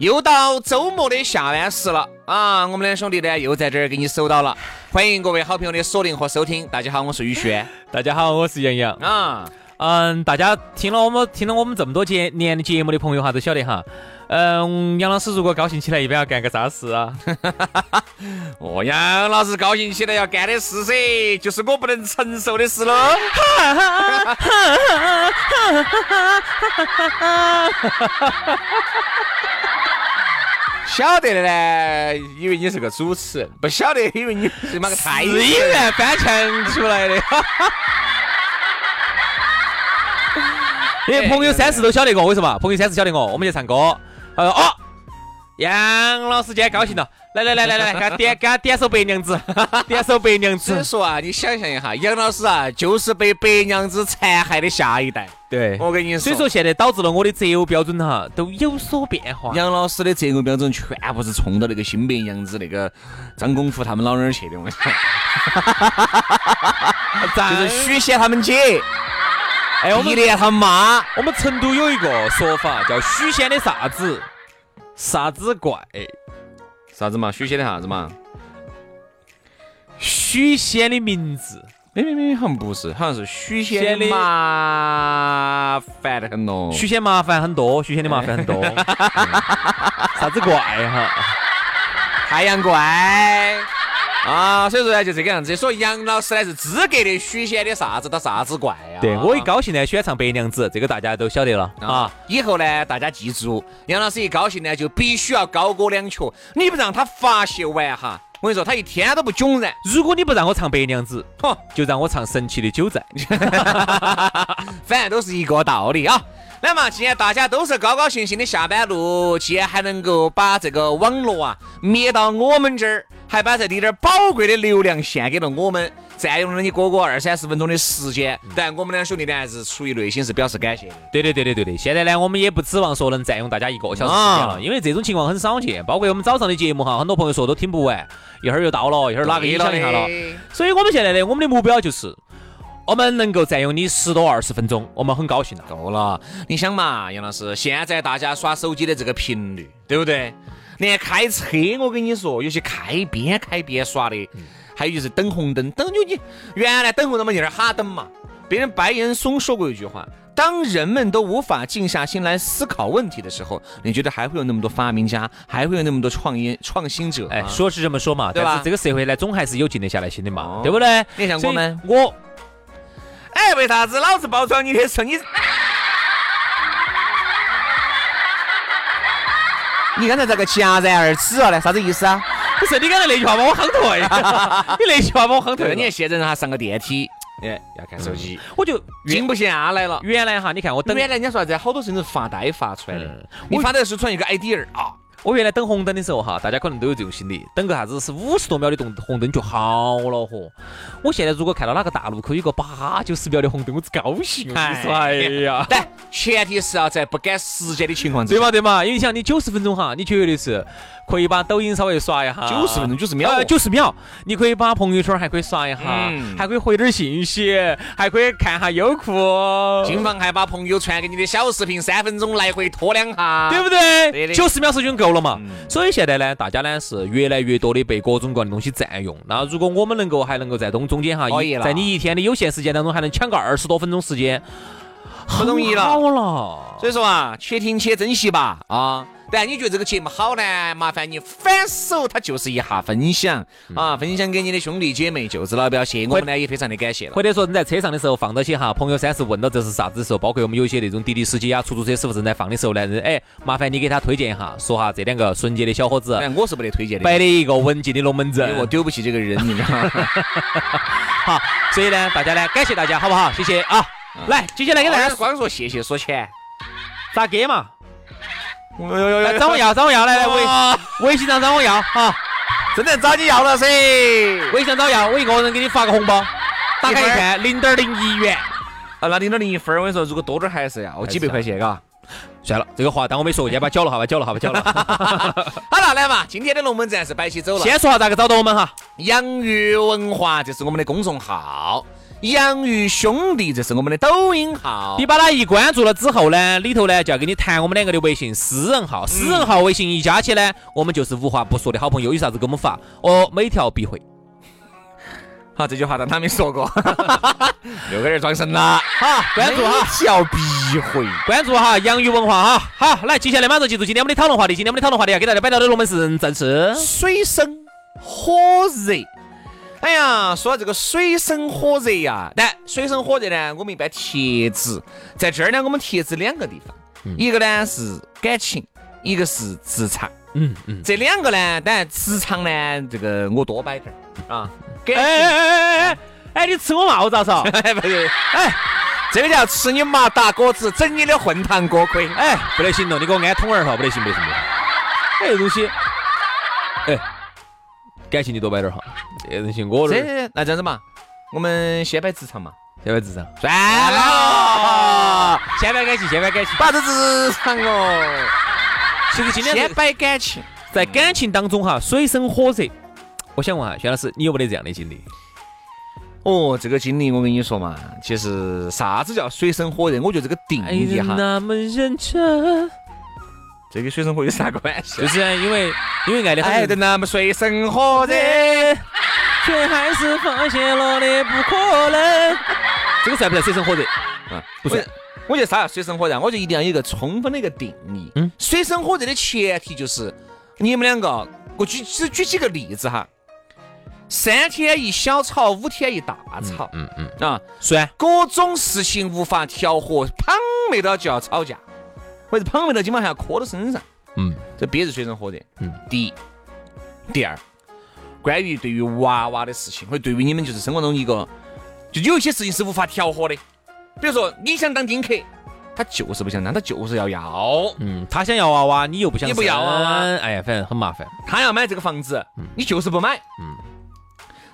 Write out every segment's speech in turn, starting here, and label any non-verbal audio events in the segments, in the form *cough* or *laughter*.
又到周末的下班时了啊！我们两兄弟呢又在这儿给你守到了，欢迎各位好朋友的锁定和收听。大家好，我是宇轩。大家好，我是杨洋啊。嗯，大家听了我们听了我们这么多节年的节目的朋友哈，都晓得哈。嗯，杨老师如果高兴起来，一般要干个啥事啊？*laughs* 哦，杨老师高兴起来要干的事噻，就是我不能承受的事喽。*laughs* 晓得的呢，以为你是个主持人；不晓得，以为你是妈个太演员翻墙出来的。*laughs* 因为朋友三四都晓得我，为什么？朋友三四晓得我，我们去唱歌。他说：“哦，杨老师今天高兴了。”来来来来 *laughs* 来，给他点给他点首白娘子，*laughs* 点首白娘子。所以说啊，你想象一下，杨老师啊，就是被白娘子残害的下一代。对，我跟你说。所以说现在导致了我的择偶标准哈都有所变化。杨老师的择偶标准全部是冲到那个新白娘子那个张功夫他们老那儿去的，我跟你说。*laughs* 就是许仙他们姐，哎，我们连他妈。我们成都有一个说法叫许仙的啥子啥子怪。啥子嘛？许仙的啥子嘛？许仙的名字？没没没，好像不是，好像是许仙的麻烦的很咯。许仙麻烦很多，许仙的麻烦很多。*laughs* 啥子怪哈？*laughs* 太阳怪。啊，所以说呢，就这个样子。所以杨老师呢是资格的许仙的啥子到啥子怪呀？对我一高兴呢，喜欢唱白娘子，这个大家都晓得了啊。以后呢，大家记住，杨老师一高兴呢，就必须要高歌两曲。你不让他发泄完哈，我跟你说，他一天都不囧然。如果你不让我唱白娘子，哼，就让我唱神奇的九寨，*laughs* 反正都是一个道理啊。那么，既然大家都是高高兴兴的下班路，既然还能够把这个网络啊灭到我们这儿。还把这滴点宝贵的流量献给了我们，占用了你哥哥二三十分钟的时间，但我们两兄弟呢，还是出于内心是表示感谢的。对对对对对对，现在呢，我们也不指望说能占用大家一个小时时间了，因为这种情况很少见。包括我们早上的节目哈，很多朋友说都听不完，一会儿又到了，一会儿哪个也响一下了。所以我们现在呢，我们的目标就是，我们能够占用你十多二十分钟，我们很高兴了。够了，你想嘛，杨老师，现在大家耍手机的这个频率，对不对？连开车，我跟你说，有些开边开边耍的，还有就是等红灯，等就你原来等红灯嘛，就那哈等嘛。别人白岩松说过一句话：当人们都无法静下心来思考问题的时候，你觉得还会有那么多发明家，还会有那么多创业创新者？哎，说是这么说嘛，对吧？这个社会呢，总还是有静得下来心的嘛，对不对？你像我们，我，哎，为啥子老子包装你的时候你？你刚才这个戛然而止了呢？啥子意思啊？不是你刚才那句话把我夯退，*laughs* 你那句话把我夯退。你看现在让他上个电梯，哎，要看手机，我就静不下来了。原来哈，你看我等，原来人家说啥子？好多事情是发呆发出来的。你发呆是出来一个 idea 啊。我原来等红灯的时候哈，大家可能都有这种心理，等个啥子是五十多秒的动红灯就好了嚯。我现在如果看到哪个大路口有个八九十秒的红灯，我只高兴。哎呀，*laughs* 但前提是要在不赶时间的情况之下。对嘛对嘛，因为像你九十分钟哈，你绝对是。可以把抖音稍微刷一下，九十分钟九十秒，九十秒，你可以把朋友圈还可以刷一下，还可以回点信息，还可以看下优酷，金房还把朋友传给你的小视频三分钟来回拖两下，对不对？九十秒时间够了嘛？所以现在呢，大家呢是越来越多的被各种各样的东西占用。那如果我们能够还能够在东中间哈，在你一天的有限时间当中还能抢个二十多分钟时间。不容易了。好了，所以说啊，且听且珍惜吧啊！但你觉得这个节目好呢？麻烦你反手，它就是一下分享啊，分享给你的兄弟姐妹、舅子老表些，我们呢也非常的感谢了。或者说你在车上的时候放到起哈，朋友三十问到这是啥子时候，包括我们有些那种滴滴司机啊、出租车师傅正在放的时候呢，哎，麻烦你给他推荐一下，说哈这两个纯洁的小伙子，哎，我是不得推荐的，摆的一个文静的龙门阵，我丢不起这个人，你知道吗？*laughs* 好，所以呢，大家呢，感谢大家，好不好？谢谢啊！来，接下来给大家光说谢谢说钱，咋给嘛？来找我要，找我要，来来微微信上找我要啊！真的找你要了噻，微信上找要，我一个人给你发个红包，打开一看零点零一元，啊，那零点零一分，我跟你说，如果多点还是要几百块钱，嘎。算了，这个话当我没说，先把缴了哈，把缴了哈，把缴了。*laughs* 好了，来嘛，今天的龙门阵是摆起走了。先说下咋个找到我们哈？洋芋文化，这是我们的公众号。洋芋兄弟，这是我们的抖音号。你把它一关注了之后呢，里头呢就要给你弹我们两个的微信私人号，私人号微信一加起呢，我们就是无话不说的好朋友，有啥子给我们发，哦，每条必回。好，这句话当他没说过，*laughs* 又给人装神了。好，关注哈，小必回，关注哈，洋芋文化哈。好，来，接下来马上记住今天我们的讨论话题，今天我们的讨论话题要给大家摆到的龙门阵正是水深火热。哎呀，说到这个水深火热呀，但水深火热呢，我们一般贴子在这儿呢，我们贴子两个地方，一个呢是感情，一个是职场。嗯嗯，这两个呢，当然职场呢，这个我多摆点儿啊。哎哎哎哎哎，哎，你吃我帽子啊？*laughs* 不是，哎，这个叫吃你麻打果子，整你的混糖锅盔。哎，不得行了，你给我安通儿哈，不得行，不得行，不得行。哎，这东西，哎。感情你多摆点哈，这人行我这那这样子嘛，我们先摆职场嘛，先摆职场，算了，先摆感情，先摆感情，摆这职场哦。其实今天先摆感情，在感情当中哈，水深火热。我想问下，薛老师，你有没得这样的经历？哦，这个经历我跟你说嘛，其实啥子叫水深火热？我觉得这个定义哈。那么认真。这跟水深火热有啥关系？就是因为因为爱的爱的那么水深火热，却还是发现了的不可能。这个算不算水深火热？啊，不算。我觉得啥叫水深火热？我觉得一定要有一个充分的一个定义。嗯，水深火热的前提就是你们两个，我举只举几个例子哈。三天一小吵，五天一大吵。嗯嗯啊，算各种事情无法调和，碰没到就要吵架。或者碰没到，基本上要磕到身上。嗯，这憋着水深火的。嗯，第一，第二，关于对于娃娃的事情，或者对于你们就是生活中一个，就有一些事情是无法调和的。比如说，你想当丁克，他就是不想当，他就是要要。嗯，他想要娃娃，你又不想，你不要娃娃，哎呀，反正很麻烦。他要买这个房子，你就是不买。嗯。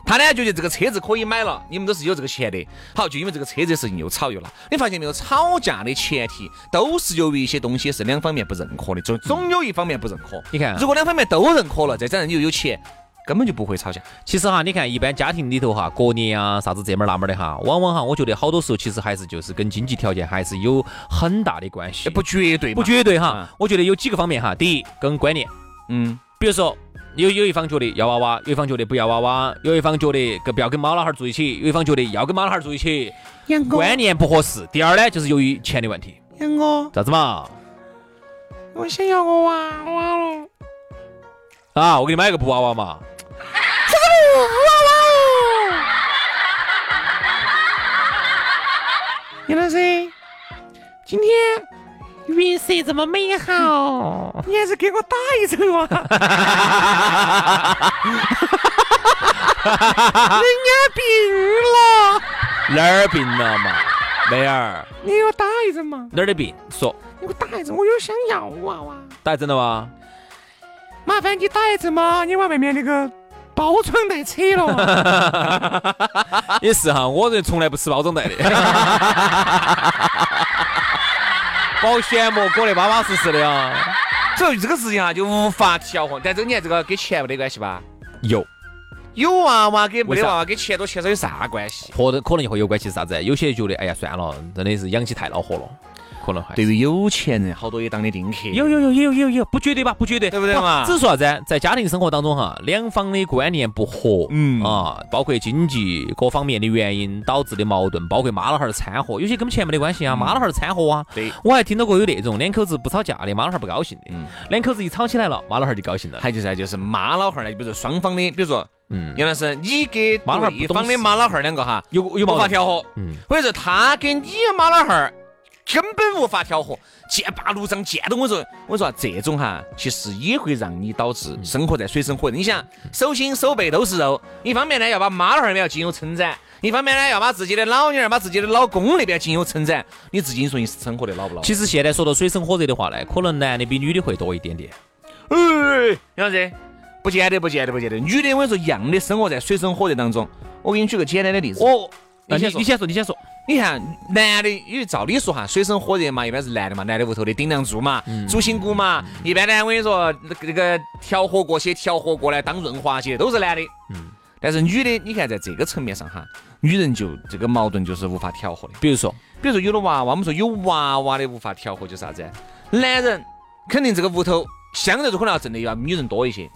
他呢觉得这个车子可以买了，你们都是有这个钱的。好，就因为这个车子的事情又吵又闹。你发现没有？吵架的前提都是由于一些东西是两方面不认可的，总总有一方面不认可。你看，如果两方面都认可了，再加上你又有钱，根本就不会吵架。其实哈，你看一般家庭里头哈，过年啊啥子这门那门的哈，往往哈，我觉得好多时候其实还是就是跟经济条件还是有很大的关系。不绝对，不绝对哈。我觉得有几个方面哈。第一，跟观念，嗯，比如说。有有一方觉得要娃娃，有一方觉得不要娃娃，有一方觉得跟不要跟妈老汉儿住一起，有一方觉得要跟妈老汉儿住一起，观念不合适。第二呢，就是由于钱的问题。杨哥，咋子嘛？我想要个娃娃了。啊，我给你买个布娃娃嘛。这个布娃娃哦。杨老师，今天。月色这么美好，*laughs* 你还是给我打一针哇！人家病了，哪儿病了嘛？妹儿，你给我打一针嘛？哪儿的病？说，你给我打一针，我有想要娃娃。打一针了吗？麻烦你打一针嘛，你往外面那个包装袋扯了。*laughs* 也是哈，我人从来不吃包装袋的。*laughs* 保鲜膜裹得巴巴适适的啊！所以这个事情啊，就无法调和。但这你看，这个跟钱没得关系吧？有，有娃娃跟没得娃娃跟钱多钱少有啥关系？或者可能会有关系是啥子？有些觉得，哎呀，算了，真的是养起太恼火了。可能还对于有钱人，好多也当的丁克。有有有有有有，不绝对吧？不绝对，对不对嘛只是说啥子？在家庭生活当中哈，两方的观念不合，嗯啊，包括经济各方面的原因导致的矛盾，包括妈老汉儿掺和，有些跟钱没得关系啊，妈老汉儿掺和啊。嗯对我还听到过有那种两口子不吵架的，妈老汉儿不高兴的，嗯两口子一吵起来了，妈老汉儿就高兴了。还就是就是妈老汉儿呢，比如说双方的，比如说，嗯原来是，你跟妈老汉儿一方的妈老汉儿两个哈，无有有矛盾，法调和，嗯，或者是他跟你妈老汉儿根本无法调和，剑拔弩张，见到我说，我说啊这种哈，其实也会让你导致生活在水深火热。你想，手心手背都是肉，一方面呢要把妈老汉儿要进入称赞，一方面呢要把自己的老娘儿、把自己的老公那边进入称赞，你自己你说你是生活的老不老？其实现在说到水深火热的话呢，可能男的比女的会多一点点。哎，杨老师，不见得，不见得，不见得。女的，我跟你说，一样的生活在水深火热当中。我给你举个简单的例子。哦，你先说你你先说，你先说。你看，男的，因为照理说哈，水深火热嘛，一般是男的嘛，男的屋头的顶梁柱嘛，主心骨嘛。一般呢，我跟你说，那个那个调和过些调和过来当润滑剂的都是男的。嗯。但是女的，你看在这个层面上哈，女人就这个矛盾就是无法调和的。比如说，比如说有了娃娃，我们说有娃娃的无法调和，就是啥子？男人肯定这个屋头相对来说可能要挣的要女人多一些。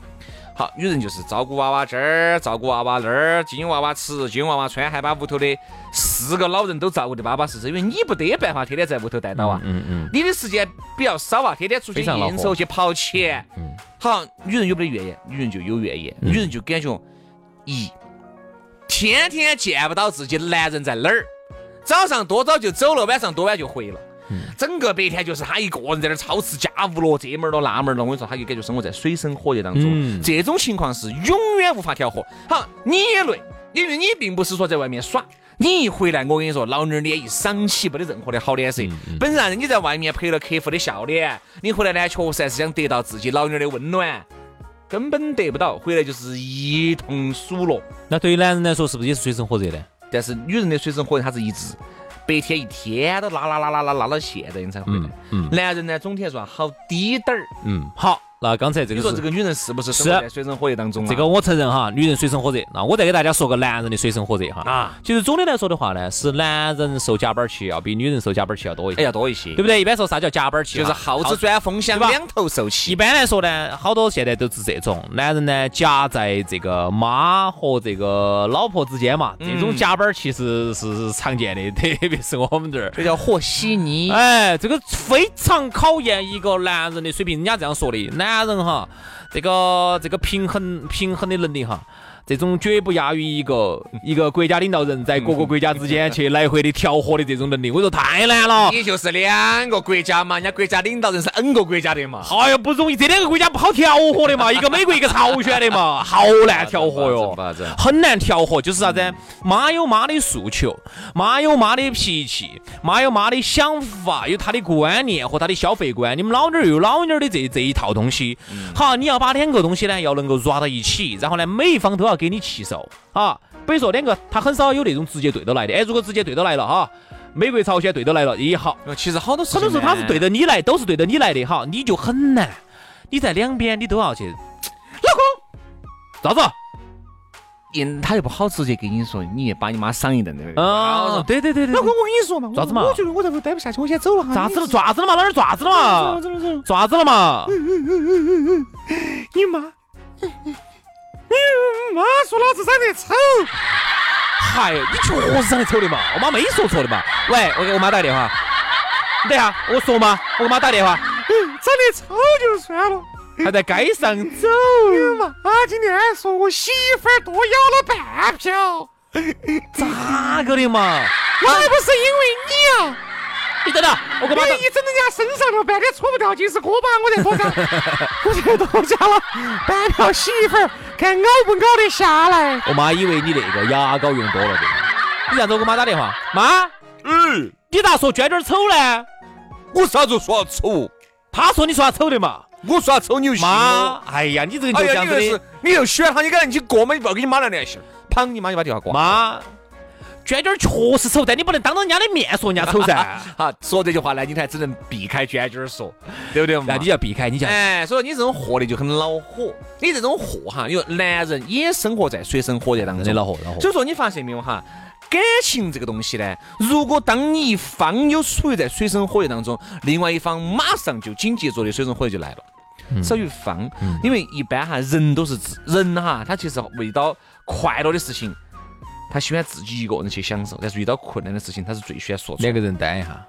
好，女人就是照顾娃娃这儿，照顾娃娃那儿，金娃娃吃，金娃娃穿，还把屋头的四个老人都照顾得巴巴适适。因为你不得办法天天在屋头待到啊，嗯嗯，你的时间比较少啊，天天出去应酬去跑钱。嗯好，女人有没得怨言？女人就有怨言，女人就感觉咦天天见不到自己的男人在哪儿，早上多早就走了，晚上多晚就回了。整个白天就是他一个人在那儿操持家务了，这门儿了那门儿了。我跟你说，他就感觉生活在水深火热当中。嗯这种情况是永远无法调和。好，你也累，因为你并不是说在外面耍。你一回来，我跟你说，老娘儿脸一赏起，没得任何的好脸色。本来你在外面陪了客户的笑脸，你回来呢，确实还是想得到自己老娘儿的温暖，根本得不到，回来就是一通数落。那对于男人来说，是不是也是水深火热呢？但是女人的水深火热，她是一直白天一天都拉拉拉拉拉拉到现在你才回来。嗯男人呢，总体来说好低点儿。嗯，好，那刚才这个你说这个女人是不是是在水深火热当中啊？这个我承认哈，女人水深火热。那我再给大家说个男人的水深火热哈。啊，其实总的来说的话呢，是男人受夹板气要比女人受夹板气要多一哎些，要多一些，对不对？一般说啥叫夹板气？就是耗子钻风箱，两头受气一。般来说呢，好多现在都是这种男人呢夹在这个妈和这个老婆之间嘛，这种夹板儿其实是常见的，*laughs* 特别是我们这儿。这叫和稀泥。哎，这个非常考验一个男人的水平。人家这样说的，男人哈，这个这个平衡平衡的能力哈，这种绝不亚于一个 *laughs* 一个国家领导人在各个国家之间去来回的调和的这种能力。我说太难了。也就是两个国家嘛，人家国家领导人是 N 个国家的嘛。哎呀，不容易，这两个国家不好调和的嘛，*laughs* 一个美国，一个朝鲜的嘛，好难调和哟 *laughs* 很难调和。就是啥子？妈有妈的诉求，妈有妈的脾气，妈有妈的想法，有她的观念和她的消费观。你们老娘儿又有老娘儿的这这一套东西。好，你要把两个东西呢，要能够 rap 到一起，然后呢，每一方都要给你气受啊。比如说两个，他很少有那种直接对着来的。哎，如果直接对着来了哈，美国、朝鲜对着来了，也好。其实好多事很情呢，多时候他是对着你来，都是对着你来的哈，你就很难。你在两边你都要去，*tsk* 老公，咋子？因他又不好直接跟你说，你也把你妈赏一顿，对不对？啊，对对对对，老公，我跟你说嘛，咋子嘛我觉得我在这待不下去，我先走了哈。咋子了？爪子了嘛？哪儿爪子了嘛？爪子了嘛？你妈，你妈说老子长得丑，嗨，你确实长得丑的嘛？我妈没说错的嘛？喂，我给我妈打个电话。你等下，我说嘛，我给妈打电话，长得丑就算了。还在街上走。你妈今天说我媳妇儿多要了半瓢，咋个的嘛？还不是因为你啊！你等等，我给我妈打你。整人家身上了，半天搓不掉尽是锅巴，我在多加，*laughs* 我才多加了半瓢媳妇儿，看咬不咬得下来。我妈以为你那个牙膏用多了的。你这样子，我给我妈打电话，妈，嗯，你咋说娟娟丑呢？我啥子说她丑？她说你说她丑的嘛。我说她丑，你就信妈，哎呀，你这个人就这样子你又喜欢她，你赶紧去过嘛，你不要跟你妈来联系了。砰，你妈就把电话挂。妈，娟娟确实丑，但你不能当着人家的面说人家丑噻。*laughs* 好，说这句话呢，你才只能避开娟娟儿说，对不对嘛？那你就要避开，你就哎，所以你这种货的就很恼火。你这种货哈，因为男人也生活在水深火热当中，恼火恼火所以说你发现没有哈，感情这个东西呢，如果当你一方有处于在水深火热当中，另外一方马上就紧接着的水深火热就来了。少于方，因为一般哈人都是自人哈，他其实为到快乐的事情，他喜欢自己一个人去享受；但是遇到困难的事情，他是最喜欢说出来两个人担一下。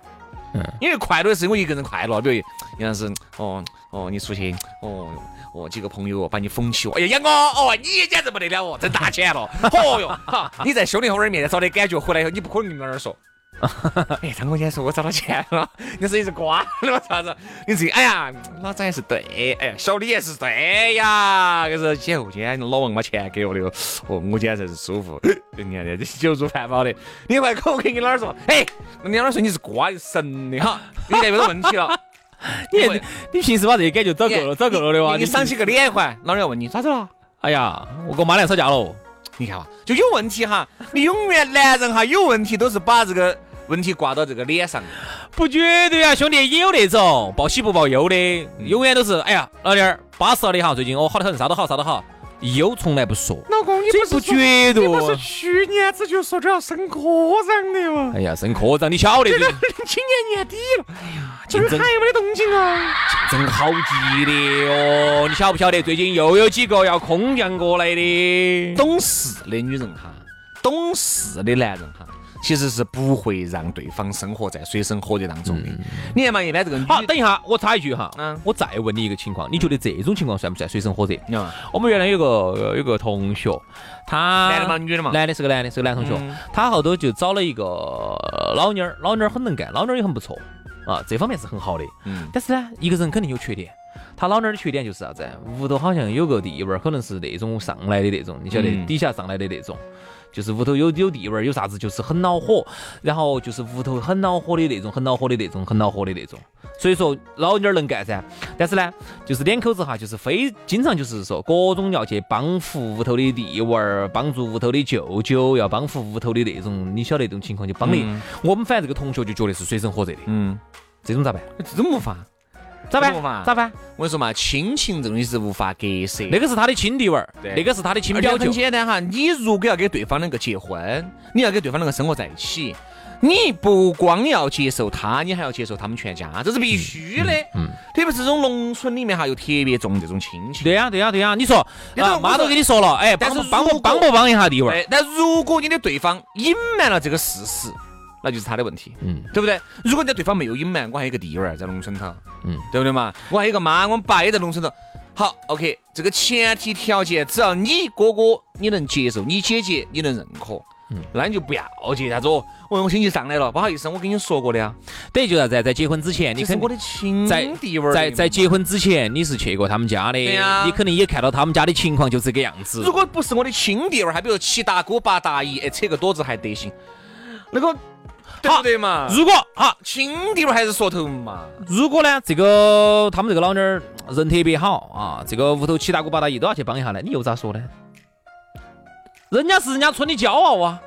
嗯，因为快乐的是我一个人快乐，比如杨老师，哦哦，你出去，哦哦，几个朋友把你捧起，哎呀，杨哥，哦，你简直不得了哦，挣大钱了，*laughs* 哦哟，哈，你在兄弟伙儿面前找的感觉，回来以后你不可能跟那儿说。*laughs* 哎，张哥今天说我找到钱了，*laughs* 你是一直瓜了啥子？你自己哎呀，老张也是对，哎呀，小李也是对呀。可是今天老王把钱给我的哦，我今天才是舒服。你看这酒足饭饱的，你还口可以跟老儿说，哎，那你老儿说你是瓜神的哈，你这没得问题了。*laughs* 你你平时把这些感觉找够了，找够了的话，你赏起个脸环，老儿要问你咋子了？哎呀，我跟我妈俩吵架了。你看嘛，就有问题哈。你永远男人哈有问题都是把这个。问题挂到这个脸上，不绝对啊，兄弟也有那种报喜不报忧的，永远都是哎呀，老弟儿巴适了的哈，最近哦好的很，啥都好，啥都好，忧从来不说。老公，你不是绝对，你不是去年子就说着要升科长的吗？哎呀，升科长，你晓得的。今年年底了，哎呀，这还没得动静啊，竞争好激烈哦，你晓不晓得？最近又有几个要空降过来的，懂事的女人哈，懂事的男人哈。其实是不会让对方生活在水深火热当中的。你看嘛，一般这个好，等一下，我插一句哈，嗯，我再问你一个情况，你觉得这种情况算不算水深火热？我们原来有个有个同学，他男的嘛，女的嘛？男的是个男的，是个男同学，他后头就找了一个老妞儿，老妞儿很能干，老妞儿也很不错啊，这方面是很好的。嗯。但是呢，一个人肯定有缺点，他老妞儿的缺点就是啥子？屋头好像有个地位儿，可能是那种上来的那种，你晓得，底下上来的那种。就是屋头有有地位儿，有啥子就是很恼火，然后就是屋头很恼火的那种，很恼火的那种，很恼火的那种。所以说老妞儿能干噻，但是呢，就是两口子哈，就是非经常就是说各种要去帮扶屋头的弟娃儿，帮助屋头的舅舅，要帮扶屋头的那种，你晓得那种情况就帮的。我们反正这个同学就觉得是水深火热的。嗯，这种咋办？这种无法。咋办？咋办？我跟你说嘛，亲情这东西是无法割舍。那个是他的亲弟娃儿，那个是他的亲表舅。很简单哈，你如果要给对方两个结婚，你要给对方两个生活在一起，你不光要接受他，你还要接受他们全家，这是必须的。嗯。特别是这种农村里面哈，又特别重这种亲情。对呀，对呀，对呀。你说，妈都跟你说了，哎，但是帮不帮不帮一下弟娃儿？但如果你的对方隐瞒了这个事实。那就是他的问题，嗯，对不对？如果你对方没有隐瞒，我还有个弟娃儿在农村头，嗯，对不对嘛？我还有个妈，我们爸也在农村头。好，OK，这个前提条件，只要你哥哥你能接受，你姐姐你能认可，嗯，那你就不要接啥子哦。我我亲戚上来了，不好意思，我跟你说过的呀。等于就啥子，在结婚之前，你肯我的亲弟娃儿，在在结婚之前，你是去过他们家的，对呀，你肯定也看到他们家的情况就这个样子。如果不是我的亲弟娃儿，还比如七大姑八大姨，哎，扯个垛子还得行，那个。对不对嘛？如果啊亲弟儿还是说头嘛？如果呢，这个他们这个老妞儿人特别好啊，这个屋头七大姑八大姨都要去帮一下呢，你又咋说呢？人家是人家村的骄傲啊，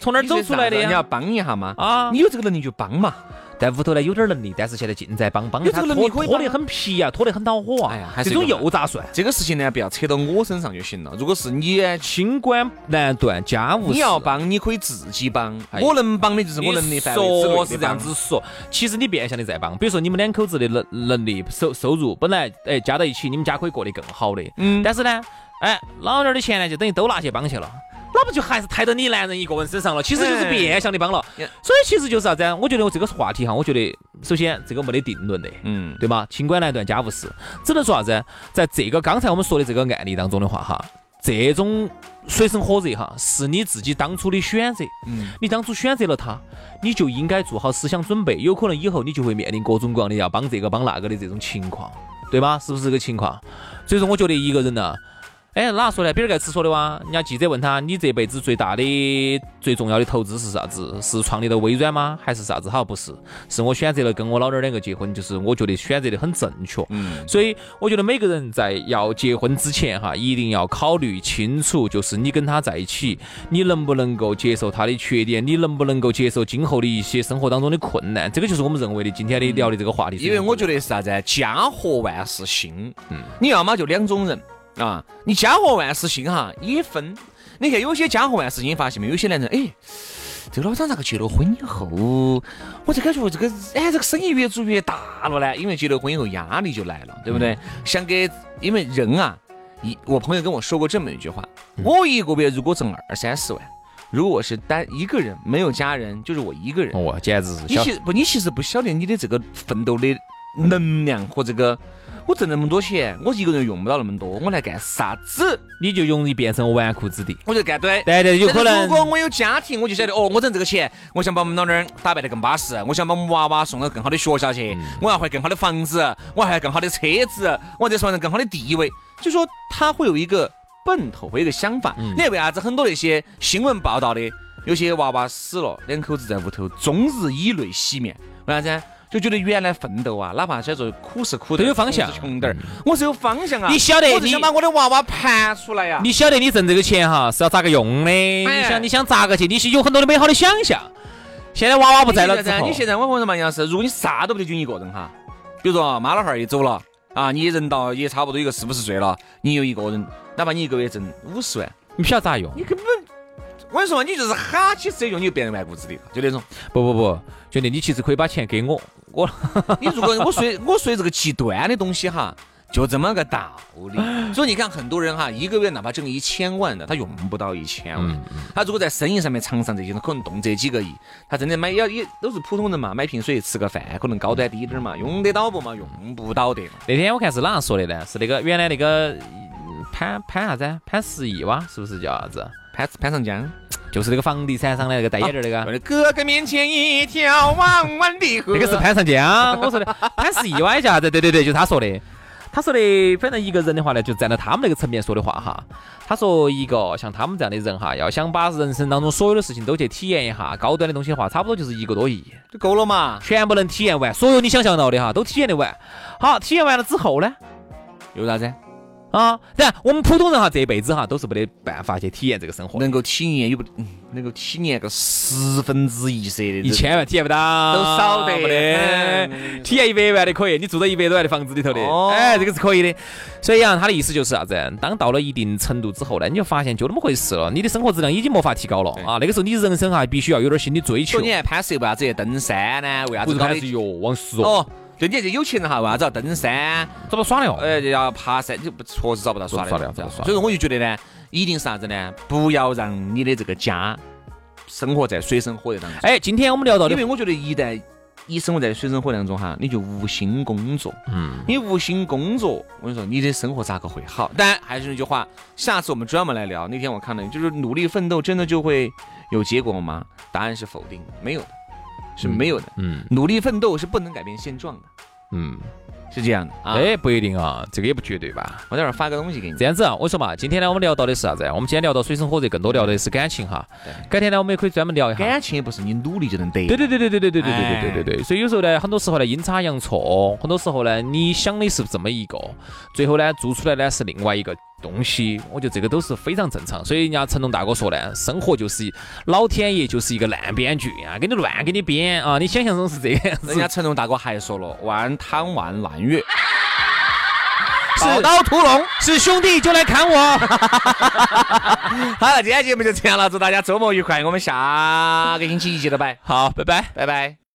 从哪儿走出来的呀？你要帮一下嘛？啊，你有这个能力就帮嘛。在屋头呢有点能力，但是现在尽在帮帮他，拖拖得很皮啊，拖得很恼火啊。哎呀，这种又咋算？这个事情呢，不要扯到我身上就行了。如果是你清官难断家务事，你要帮你可以自己帮，我能帮的就是我能力范围之内是这样子说，其实你变相的在帮。比如说你们两口子的能能力收收入本来哎加到一起，你们家可以过得更好的。嗯。但是呢，哎，老娘的钱呢，就等于都拿去帮去了。那不就还是抬到你男人一个人身上了？其实就是变相的帮了。所以其实就是啥子？我觉得我这个话题哈，我觉得首先这个没得定论的，嗯，对吧？清官难断家务事，只能说啥子？在这个刚才我们说的这个案例当中的话哈，这种水深火热哈，是你自己当初的选择。嗯，你当初选择了他，你就应该做好思想准备，有可能以后你就会面临各种各样的要帮这个帮那个的这种情况，对吧？是不是这个情况？所以说，我觉得一个人呢。哎，哪说的？比尔盖茨说的哇！人家记者问他：“你这辈子最大的、最重要的投资是啥子？是创立了微软吗？还是啥子？”好，不是，是我选择了跟我老爹两个结婚，就是我觉得选择的很正确。嗯，所以我觉得每个人在要结婚之前哈，一定要考虑清楚，就是你跟他在一起，你能不能够接受他的缺点？你能不能够接受今后的一些生活当中的困难？这个就是我们认为的今天的聊的这个话题。因为我觉得是啥子？家和万事兴。嗯，你要么就两种人。啊，你家和万事兴哈也分。你看有些家和万事兴，发现没有？有些男人哎，这个老张咋个结了婚以后，我就感觉这个哎这个生意越做越大了呢？因为结了婚以后压力就来了，对不对？想给，因为人啊，一我朋友跟我说过这么一句话：我一个月如果挣二三十万，如果我是单一个人，没有家人，就是我一个人，哇，简直是你其实不，你其实不晓得你的这个奋斗的能量和这个。我挣那么多钱，我一个人用不到那么多，我来干啥子？你就容易变成纨绔子弟。我就干对，对对，有可能。如果我有家庭，我就晓得哦，我挣这个钱，我想把我们老娘打扮得更巴适，我想把我们娃娃送到更好的学校去，我要换更好的房子，我还要更好的车子，我在社会上更好的地位。就说他会有一个奔头，会有一个想法。你看为啥子很多那些新闻报道的，有些娃娃死了，两口子在屋头终日以泪洗面，为啥子？就觉得原来奋斗啊，哪怕叫做苦是苦，都有方向，穷点儿，我是有方向啊。你晓得，你想把我的娃娃盘出来呀？你晓得，你挣这个钱哈是要咋个用的？你想，你想咋个去？你是有很多的美好的想象。现在娃娃不在了之后，你现在我跟你说嘛，杨师，如果你啥都不得军一个人哈，比如说妈老汉儿也走了啊，你人到也差不多一个四五十岁了，你又一个人，哪怕你一个月挣五十万，你不晓得咋用？你根本。我跟你说，你就是哈起使用，你就变成纨绔子弟了，就那种。不不不，兄弟，你其实可以把钱给我，我。*laughs* 你如果我说我说这个极端的东西哈，就这么个道理。*laughs* 所以你看，很多人哈，一个月哪怕挣一千万的，他用不到一千万。他如果在生意上面、场上这些，可能动辄几个亿。他真的买要也都是普通人嘛，买瓶水、吃个饭，可能高端低点嘛，用得到不嘛？用不到的。那天我看是哪样说的呢？是那个原来那个潘潘啥子？潘石屹哇？是不是叫啥子？潘潘长江，就是那个房地产商的那个戴眼镜那个。哥哥面前一条弯弯的河。那个是潘长江，我说的潘石屹歪叫子？对对对，就是他说的。他说的，反正一个人的话呢，就站在他们那个层面说的话哈。他说一个像他们这样的人哈，要想把人生当中所有的事情都去体验一下高端的东西的话，差不多就是一个多亿就够了嘛，全部能体验完，所有你想象到的哈，都体验得完。好，体验完了之后呢，又啥子？啊，然我们普通人哈，这一辈子哈都是没得办法去体验这个生活，能够体验有不？能够体验个十分之一色的，一千万体验不到，都少得的。体验一百万的可以，你住在一百多万的房子里头的，哎，这个是可以的。所以啊，他的意思就是啥子？当到了一定程度之后呢，你就发现就那么回事了，你的生活质量已经没法提高了啊。那个时候你人生哈必须要有点新的追求。你看潘石屹为啥子去登山呢？为啥子？潘石屹往死哦。对，你这有钱人哈，为啥子要登山？找不到耍的哦。哎，要爬山，就不确实找不到耍的。耍的，耍。所以说，我就觉得呢，一定是啥子呢？不要让你的这个家生活在水深火热当中。哎，今天我们聊到的，因为我觉得一旦你生活在水深火热当中哈，你就无心工作。嗯。你无心工作，我跟你说，你的生活咋个会好？但还是那句话，下次我们专门来聊。那天我看了，就是努力奋斗真的就会有结果吗？答案是否定，没有的。是没有的，嗯，努力奋斗是不能改变现状的，嗯，是这样的，哎，不一定啊，这个也不绝对吧。我待会儿发个东西给你。这样子啊，我说嘛，今天呢，我们聊到的是啥子？我们今天聊到水深火热，更多聊的是感情哈。改天呢，我们也可以专门聊一下。感情也不是你努力就能得。对对对对对对对对对对对对对。所以有时候呢，很多时候呢，阴差阳错，很多时候呢，你想的是这么一个，最后呢，做出来呢是另外一个。东西，我觉得这个都是非常正常，所以人家成龙大哥说呢，生活就是老天爷就是一个烂编剧啊，给你乱给你编啊，你想象中是这样子。人家成龙大哥还说了，万贪万烂月，宝刀屠龙，是兄弟就来砍我。*laughs* 好了，今天节目就这样了，祝大家周末愉快，我们下个星期一接着拜，好，拜拜，拜拜。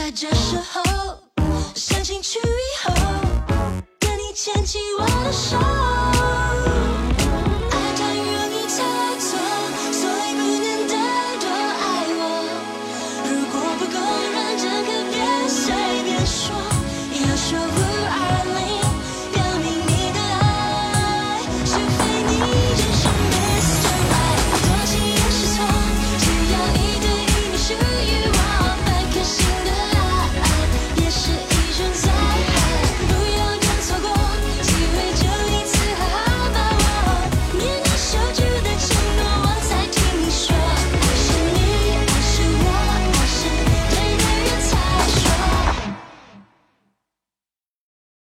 在这时候，想进去以后，跟你牵起我的手。